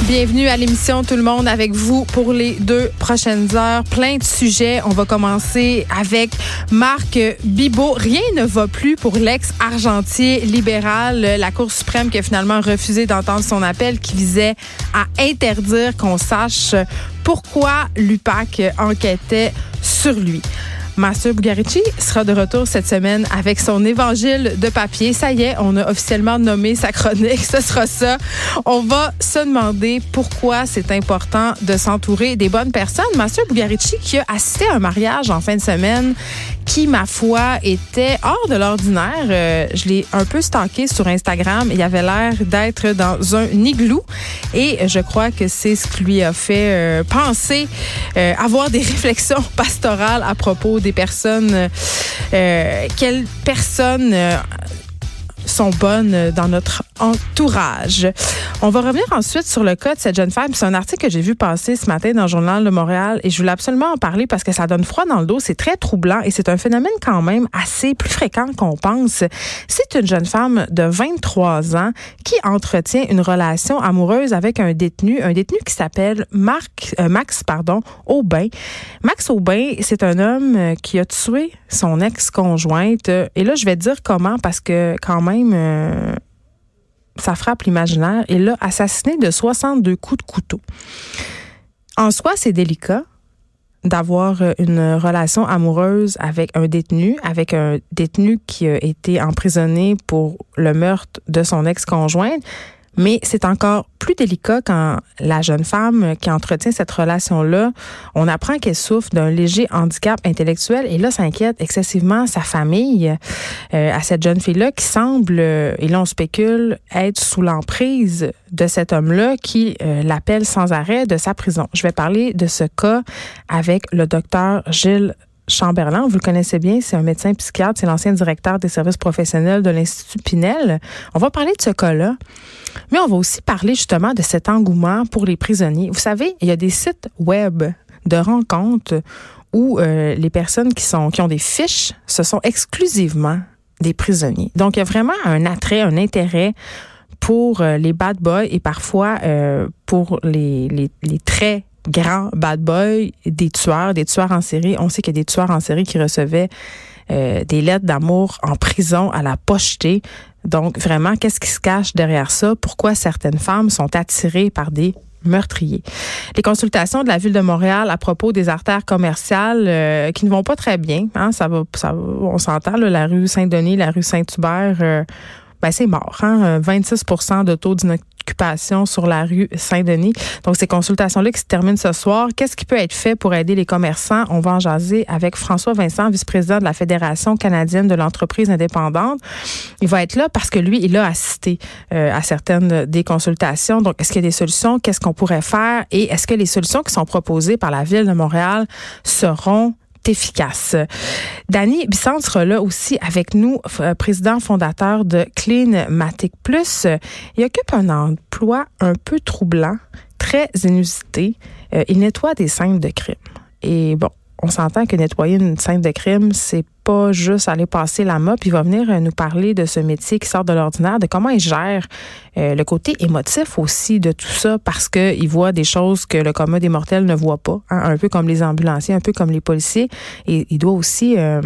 Bienvenue à l'émission Tout le monde avec vous pour les deux prochaines heures. Plein de sujets. On va commencer avec Marc Bibot. Rien ne va plus pour l'ex-argentier libéral. La Cour suprême qui a finalement refusé d'entendre son appel qui visait à interdire qu'on sache pourquoi l'UPAC enquêtait sur lui. Mathieu Bugarici sera de retour cette semaine avec son évangile de papier. Ça y est, on a officiellement nommé sa chronique. Ce sera ça. On va se demander pourquoi c'est important de s'entourer des bonnes personnes. Mathieu Bugarici qui a assisté à un mariage en fin de semaine qui, ma foi, était hors de l'ordinaire. Euh, je l'ai un peu stalké sur Instagram. Il avait l'air d'être dans un igloo et je crois que c'est ce qui lui a fait euh, penser euh, avoir des réflexions pastorales à propos des personnes, euh, quelles personnes euh, sont bonnes dans notre entourage. On va revenir ensuite sur le cas de cette jeune femme. C'est un article que j'ai vu passer ce matin dans le journal de Montréal et je voulais absolument en parler parce que ça donne froid dans le dos. C'est très troublant et c'est un phénomène quand même assez plus fréquent qu'on pense. C'est une jeune femme de 23 ans qui entretient une relation amoureuse avec un détenu, un détenu qui s'appelle Marc, euh, Max pardon, Aubin. Max Aubin, c'est un homme euh, qui a tué son ex-conjointe. Et là, je vais dire comment parce que quand même, euh, ça frappe l'imaginaire. Il l'a assassiné de 62 coups de couteau. En soi, c'est délicat d'avoir euh, une relation amoureuse avec un détenu, avec un détenu qui a été emprisonné pour le meurtre de son ex-conjointe. Mais c'est encore plus délicat quand la jeune femme qui entretient cette relation-là, on apprend qu'elle souffre d'un léger handicap intellectuel et là, ça inquiète excessivement sa famille euh, à cette jeune fille-là qui semble, euh, et là on spécule, être sous l'emprise de cet homme-là qui euh, l'appelle sans arrêt de sa prison. Je vais parler de ce cas avec le docteur Gilles Chamberlain, vous le connaissez bien, c'est un médecin psychiatre, c'est l'ancien directeur des services professionnels de l'Institut Pinel. On va parler de ce cas-là, mais on va aussi parler justement de cet engouement pour les prisonniers. Vous savez, il y a des sites web de rencontres où euh, les personnes qui sont qui ont des fiches, ce sont exclusivement des prisonniers. Donc il y a vraiment un attrait, un intérêt pour euh, les bad boys et parfois euh, pour les, les, grands bad boys, des tueurs, des tueurs en série. On sait qu'il y a des tueurs en série qui recevaient euh, des lettres d'amour en prison à la pochetée. Donc, vraiment, qu'est-ce qui se cache derrière ça? Pourquoi certaines femmes sont attirées par des meurtriers? Les consultations de la ville de Montréal à propos des artères commerciales euh, qui ne vont pas très bien, hein, ça va, on s'entend, la rue Saint-Denis, la rue Saint-Hubert, euh, ben c'est mort. Hein? 26% de taux d'inoccupation sur la rue Saint-Denis. Donc, ces consultations-là qui se terminent ce soir, qu'est-ce qui peut être fait pour aider les commerçants? On va en jaser avec François Vincent, vice-président de la Fédération canadienne de l'entreprise indépendante. Il va être là parce que lui, il a assisté euh, à certaines des consultations. Donc, est-ce qu'il y a des solutions? Qu'est-ce qu'on pourrait faire? Et est-ce que les solutions qui sont proposées par la Ville de Montréal seront efficace. Danny Bisson sera là aussi avec nous, président fondateur de Cleanmatic Plus. Il occupe un emploi un peu troublant, très inusité. Euh, il nettoie des scènes de crime. Et bon, on s'entend que nettoyer une scène de crime, c'est pas juste aller passer la mop. Il va venir euh, nous parler de ce métier qui sort de l'ordinaire, de comment il gère euh, le côté émotif aussi de tout ça, parce qu'il voit des choses que le commun des mortels ne voit pas, hein, un peu comme les ambulanciers, un peu comme les policiers. Et il doit aussi euh,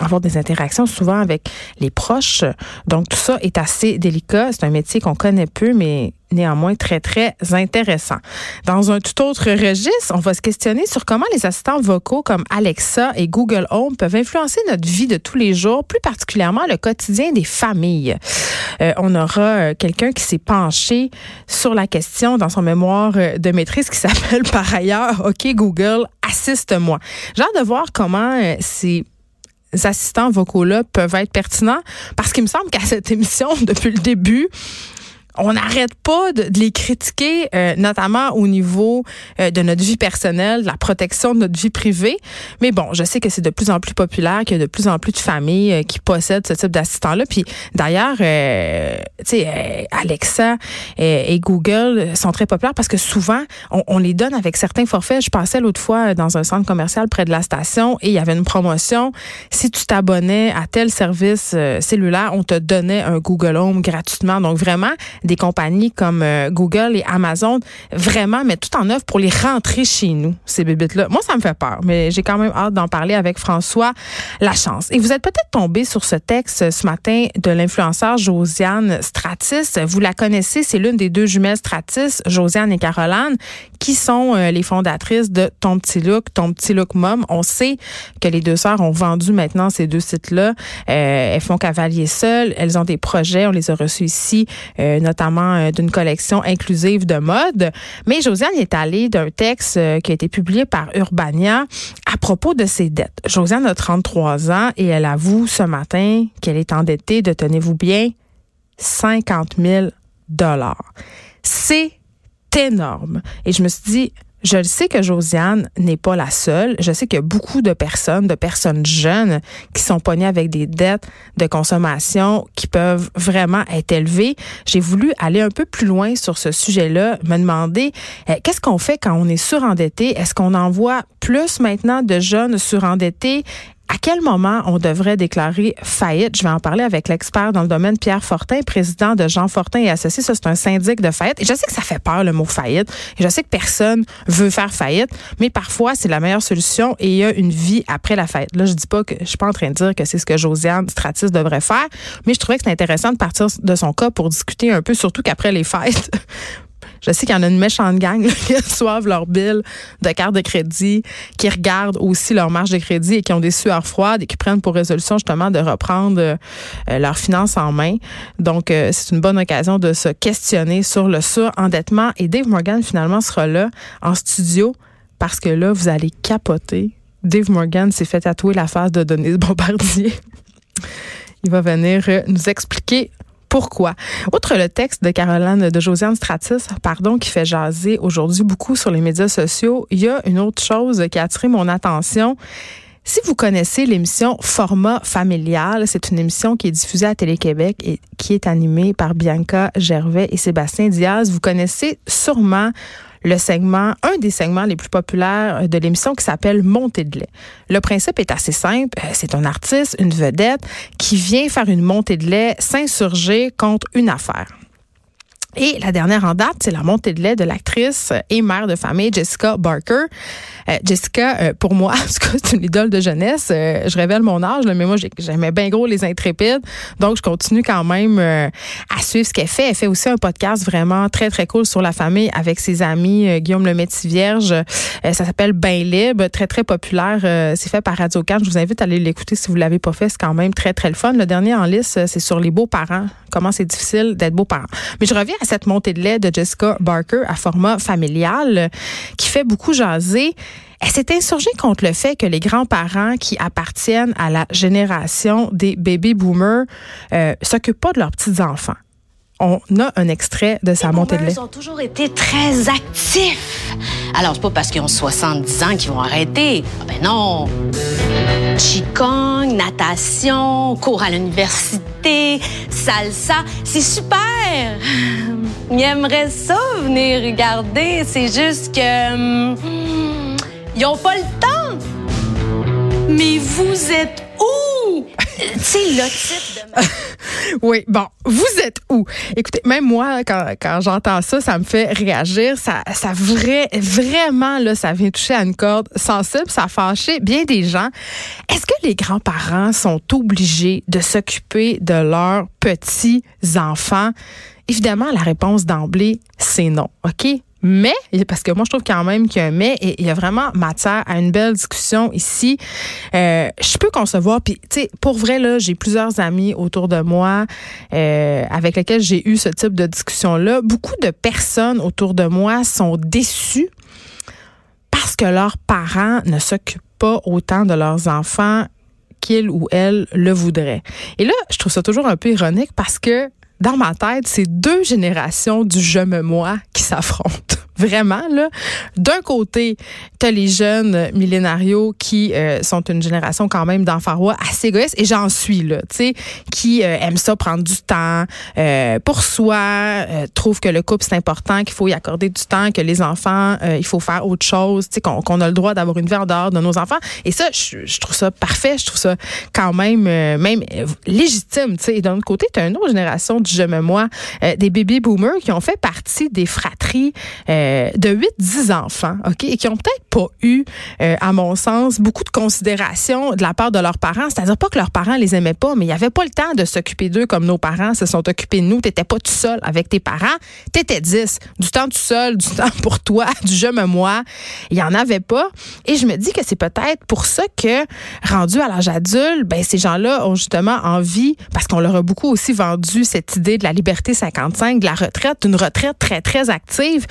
avoir des interactions souvent avec les proches. Donc tout ça est assez délicat. C'est un métier qu'on connaît peu, mais néanmoins très, très intéressant. Dans un tout autre registre, on va se questionner sur comment les assistants vocaux comme Alexa et Google Home peuvent influencer notre vie de tous les jours, plus particulièrement le quotidien des familles. Euh, on aura euh, quelqu'un qui s'est penché sur la question dans son mémoire euh, de maîtrise qui s'appelle par ailleurs OK Google, assiste-moi. J'ai hâte de voir comment c'est assistants vocaux-là peuvent être pertinents parce qu'il me semble qu'à cette émission, depuis le début, on n'arrête pas de, les critiquer, euh, notamment au niveau euh, de notre vie personnelle, de la protection de notre vie privée. Mais bon, je sais que c'est de plus en plus populaire, qu'il y a de plus en plus de familles euh, qui possèdent ce type d'assistant-là. Puis d'ailleurs, tu sais, Alexa et, Google sont très populaires parce que souvent, on, on, les donne avec certains forfaits. Je passais l'autre fois dans un centre commercial près de la station et il y avait une promotion. Si tu t'abonnais à tel service cellulaire, on te donnait un Google Home gratuitement. Donc vraiment, des compagnies comme euh, Google et Amazon vraiment mettent tout en œuvre pour les rentrer chez nous, ces bébites-là. Moi, ça me fait peur, mais j'ai quand même hâte d'en parler avec François Lachance. Et vous êtes peut-être tombé sur ce texte ce matin de l'influenceur Josiane Stratis. Vous la connaissez, c'est l'une des deux jumelles Stratis, Josiane et Caroline, qui sont euh, les fondatrices de Ton Petit Look, Ton Petit Look Mom. On sait que les deux sœurs ont vendu maintenant ces deux sites-là. Euh, elles font cavalier seul. Elles ont des projets. On les a reçus ici, notamment euh, d'une collection inclusive de mode. Mais Josiane est allée d'un texte euh, qui a été publié par Urbania à propos de ses dettes. Josiane a 33 ans et elle avoue ce matin qu'elle est endettée de, tenez-vous bien, 50 000 dollars. C'est énorme. Et je me suis dit, je le sais que Josiane n'est pas la seule. Je sais qu'il y a beaucoup de personnes, de personnes jeunes qui sont pognées avec des dettes de consommation qui peuvent vraiment être élevées. J'ai voulu aller un peu plus loin sur ce sujet-là, me demander euh, qu'est-ce qu'on fait quand on est surendetté? Est-ce qu'on envoie plus maintenant de jeunes surendettés? À quel moment on devrait déclarer faillite? Je vais en parler avec l'expert dans le domaine, Pierre Fortin, président de Jean Fortin et Associés. Ça, c'est un syndic de faillite. Et je sais que ça fait peur, le mot faillite. Et je sais que personne veut faire faillite, mais parfois, c'est la meilleure solution et il y a une vie après la faillite. Là, je dis pas que, je suis pas en train de dire que c'est ce que Josiane Stratis devrait faire, mais je trouvais que c'est intéressant de partir de son cas pour discuter un peu, surtout qu'après les fêtes, je sais qu'il y en a une méchante gang qui reçoivent leur bill de carte de crédit, qui regardent aussi leur marge de crédit et qui ont des sueurs froides et qui prennent pour résolution justement de reprendre euh, leurs finances en main. Donc, euh, c'est une bonne occasion de se questionner sur le surendettement. Et Dave Morgan, finalement, sera là en studio parce que là, vous allez capoter. Dave Morgan s'est fait tatouer la face de Denise Bombardier. Il va venir euh, nous expliquer pourquoi. Outre le texte de Caroline de Josiane Stratis, pardon, qui fait jaser aujourd'hui beaucoup sur les médias sociaux, il y a une autre chose qui a attiré mon attention. Si vous connaissez l'émission Format familial, c'est une émission qui est diffusée à Télé-Québec et qui est animée par Bianca Gervais et Sébastien Diaz. Vous connaissez sûrement le segment, un des segments les plus populaires de l'émission qui s'appelle Montée de lait. Le principe est assez simple. Euh, c'est un artiste, une vedette qui vient faire une montée de lait, s'insurger contre une affaire. Et la dernière en date, c'est la montée de lait de l'actrice et mère de famille Jessica Barker. Euh, Jessica, euh, pour moi, c'est une idole de jeunesse. Euh, je révèle mon âge, mais moi, j'aimais bien gros les intrépides. Donc, je continue quand même à suivre ce qu'elle fait. Elle fait aussi un podcast vraiment très, très cool sur la famille avec ses amis Guillaume Le Vierge. ça s'appelle Bain libre, très, très populaire. c'est fait par Radio Can. Je vous invite à aller l'écouter si vous ne l'avez pas fait. C'est quand même très, très le fun. Le dernier en liste, c'est sur les beaux-parents. Comment c'est difficile d'être beau-parent. Mais je reviens cette montée de lait de Jessica Barker à format familial qui fait beaucoup jaser. Elle s'est insurgée contre le fait que les grands-parents qui appartiennent à la génération des baby boomers euh, s'occupent pas de leurs petits-enfants. On a un extrait de sa montée de lait. Ils ont toujours été très actifs. Alors, c'est pas parce qu'ils ont 70 ans qu'ils vont arrêter. Ah ben non. Qigong, natation, cours à l'université, salsa, c'est super. Ils aimeraient ça venir regarder. C'est juste que. Hum, ils ont pas le temps. Mais vous êtes où? tu sais, le titre de Oui, bon, vous êtes où? Écoutez, même moi, quand, quand j'entends ça, ça me fait réagir. Ça, ça vrai, vraiment, là, ça vient toucher à une corde sensible, ça a fâché bien des gens. Est-ce que les grands-parents sont obligés de s'occuper de leurs petits-enfants? Évidemment, la réponse d'emblée, c'est non, OK? Mais, parce que moi, je trouve quand même qu'il y a un mais, et il y a vraiment matière à une belle discussion ici. Euh, je peux concevoir, puis, tu sais, pour vrai, là, j'ai plusieurs amis autour de moi euh, avec lesquels j'ai eu ce type de discussion-là. Beaucoup de personnes autour de moi sont déçues parce que leurs parents ne s'occupent pas autant de leurs enfants qu'ils ou elles le voudraient. Et là, je trouve ça toujours un peu ironique parce que dans ma tête, c'est deux générations du je me moi qui s'affrontent. Vraiment, là. D'un côté, tu as les jeunes millénarios qui euh, sont une génération quand même d'enfants assez égoïstes, et j'en suis, là, tu sais, qui euh, aiment ça prendre du temps euh, pour soi, euh, trouvent que le couple, c'est important, qu'il faut y accorder du temps, que les enfants, il faut faire autre chose, tu sais, qu'on a le droit d'avoir une vie en dehors de nos enfants. Et ça, je, trouve ça parfait, je trouve ça quand même, même légitime, tu sais. Et d'un autre côté, tu as une autre génération du je me moi, des baby boomers qui ont fait partie des fratries euh, de 8-10 enfants, OK, et qui ont peut-être pas eu, euh, à mon sens, beaucoup de considération de la part de leurs parents. C'est-à-dire pas que leurs parents les aimaient pas, mais il y avait pas le temps de s'occuper d'eux comme nos parents se sont occupés de nous. T'étais pas tout seul avec tes parents. T'étais 10. Du temps tout seul, du temps pour toi, du je me moi. Il y en avait pas. Et je me dis que c'est peut-être pour ça que, rendu à l'âge adulte, ben, ces gens-là ont justement envie, parce qu'on leur a beaucoup aussi vendu cette idée de la liberté 55, de la retraite, d'une retraite très, très active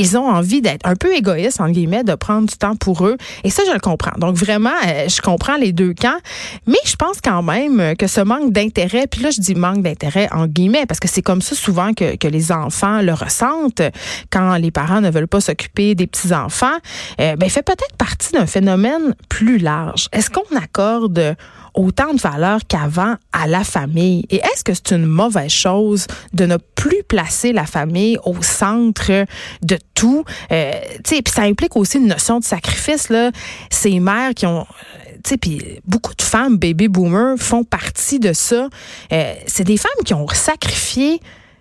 ils ont envie d'être un peu égoïstes, en guillemets, de prendre du temps pour eux. Et ça, je le comprends. Donc, vraiment, euh, je comprends les deux camps. Mais je pense quand même que ce manque d'intérêt, puis là, je dis manque d'intérêt en guillemets, parce que c'est comme ça souvent que, que les enfants le ressentent quand les parents ne veulent pas s'occuper des petits-enfants, euh, ben, fait peut-être partie d'un phénomène plus large. Est-ce qu'on accorde autant de valeur qu'avant à la famille. Et est-ce que c'est une mauvaise chose de ne plus placer la famille au centre de tout? Euh, puis ça implique aussi une notion de sacrifice. Là. Ces mères qui ont puis beaucoup de femmes baby boomers font partie de ça. Euh, c'est des femmes qui ont sacrifié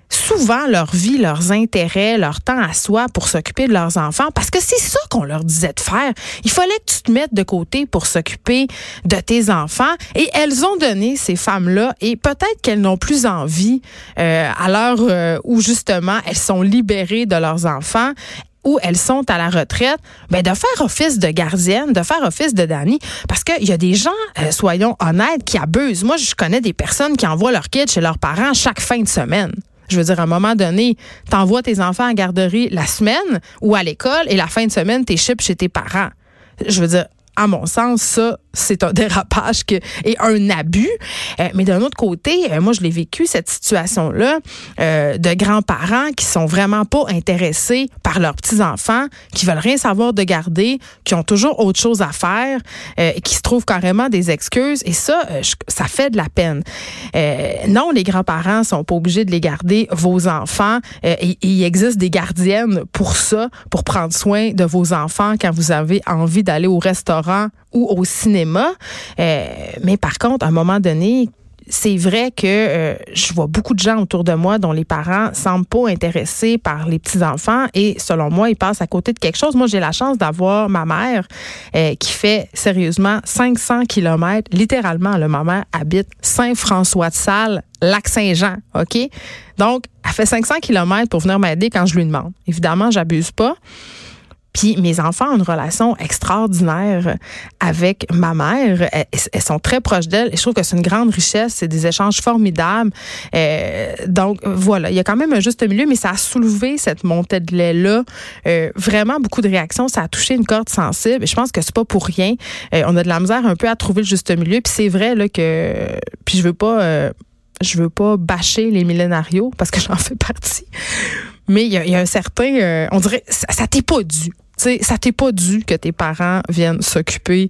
souvent leur vie, leurs intérêts, leur temps à soi pour s'occuper de leurs enfants parce que c'est ça qu'on leur disait de faire. Il fallait que tu te mettes de côté pour s'occuper de tes enfants et elles ont donné ces femmes-là et peut-être qu'elles n'ont plus envie euh, à l'heure euh, où justement elles sont libérées de leurs enfants où elles sont à la retraite, ben de faire office de gardienne, de faire office de Dani, parce qu'il y a des gens, euh, soyons honnêtes, qui abusent. Moi, je connais des personnes qui envoient leurs kids chez leurs parents chaque fin de semaine. Je veux dire, à un moment donné, t'envoies tes enfants à garderie la semaine ou à l'école et la fin de semaine, t'es chez tes parents. Je veux dire, à mon sens, ça, c'est un dérapage que, et un abus. Euh, mais d'un autre côté, euh, moi, je l'ai vécu, cette situation-là, euh, de grands-parents qui sont vraiment pas intéressés par leurs petits-enfants, qui veulent rien savoir de garder, qui ont toujours autre chose à faire, qui se trouvent carrément des excuses. Et ça, ça fait de la peine. non, les grands-parents sont pas obligés de les garder, vos enfants. il existe des gardiennes pour ça, pour prendre soin de vos enfants quand vous avez envie d'aller au restaurant ou au cinéma. Euh, mais par contre, à un moment donné, c'est vrai que euh, je vois beaucoup de gens autour de moi dont les parents semblent pas intéressés par les petits enfants et selon moi ils passent à côté de quelque chose. Moi j'ai la chance d'avoir ma mère euh, qui fait sérieusement 500 kilomètres littéralement. Le ma mère habite Saint-François-de-Salle, Lac-Saint-Jean, ok? Donc elle fait 500 kilomètres pour venir m'aider quand je lui demande. Évidemment j'abuse pas. Puis mes enfants ont une relation extraordinaire avec ma mère. Elles, sont très proches d'elle. Je trouve que c'est une grande richesse. C'est des échanges formidables. Euh, donc voilà, il y a quand même un juste milieu, mais ça a soulevé cette montée de lait-là. Euh, vraiment beaucoup de réactions. Ça a touché une corde sensible. Et je pense que c'est pas pour rien. Euh, on a de la misère un peu à trouver le juste milieu. Puis c'est vrai là que. Puis je veux pas. Je veux pas bâcher les millénarios parce que j'en fais partie. Mais il y, a un certain, euh, on dirait, ça, t'est pas dû. ça t'est pas dû que tes parents viennent s'occuper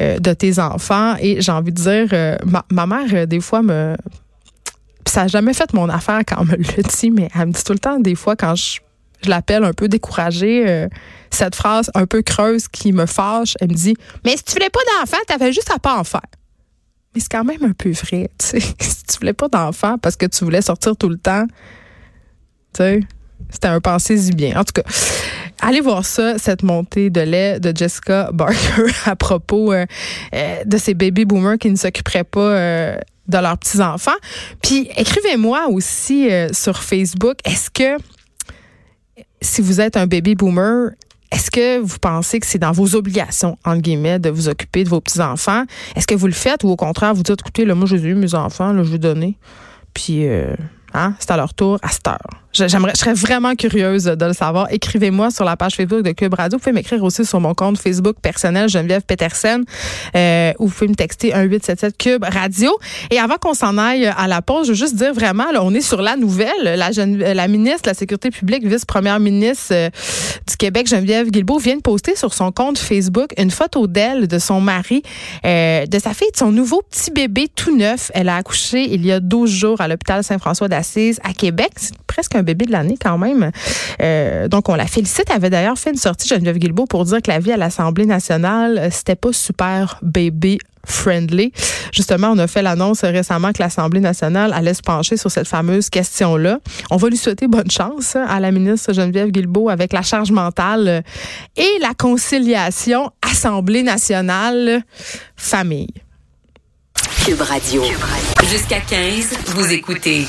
euh, de tes enfants. Et j'ai envie de dire, euh, ma, mère, des fois, me. Ça n'a jamais fait mon affaire quand on me le dit, mais elle me dit tout le temps, des fois, quand je, je l'appelle un peu découragée, cette phrase un peu creuse qui me fâche, elle me dit Mais si tu voulais pas d'enfants, t'avais juste à pas en faire. Mais c'est quand même un peu vrai, tu sais. si tu voulais pas d'enfants parce que tu voulais sortir tout le temps, tu sais c'était un pensée bien. En tout cas, allez voir ça, cette montée de lait de Jessica Barker à propos euh, euh, de ces baby boomers qui ne s'occuperaient pas euh, de leurs petits-enfants. Puis écrivez-moi aussi sur Facebook, est-ce que si vous êtes un baby boomer, est-ce que vous pensez que c'est dans vos obligations, entre guillemets, de vous occuper de vos petits-enfants? Est-ce que vous le faites ou au contraire, vous dites, écoutez, là, moi, j'ai eu mes enfants, là, je vais donner. Puis, hein, c'est à leur tour à cette heure. J'aimerais, je serais vraiment curieuse de le savoir. Écrivez-moi sur la page Facebook de Cube Radio. Vous pouvez m'écrire aussi sur mon compte Facebook personnel Geneviève Petersen euh, ou vous pouvez me texter un 877 Cube Radio. Et avant qu'on s'en aille à la pause, je veux juste dire vraiment, là, on est sur la nouvelle. La, jeune, la ministre de la Sécurité publique, vice-première ministre euh, du Québec, Geneviève Guilbeault, vient de poster sur son compte Facebook une photo d'elle, de son mari, euh, de sa fille, de son nouveau petit bébé tout neuf. Elle a accouché il y a 12 jours à l'hôpital Saint-François d'Assise à Québec. Presque un bébé de l'année quand même. Euh, donc, on la félicite. Elle avait d'ailleurs fait une sortie, Geneviève Guilbeault, pour dire que la vie à l'Assemblée nationale, euh, c'était pas super baby friendly. Justement, on a fait l'annonce récemment que l'Assemblée nationale allait se pencher sur cette fameuse question-là. On va lui souhaiter bonne chance hein, à la ministre Geneviève Guilbeault avec la charge mentale et la conciliation Assemblée nationale famille. Cube Radio. Jusqu'à 15, vous écoutez